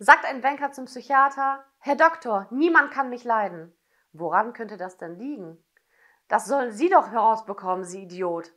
Sagt ein Banker zum Psychiater, Herr Doktor, niemand kann mich leiden. Woran könnte das denn liegen? Das sollen Sie doch herausbekommen, Sie Idiot.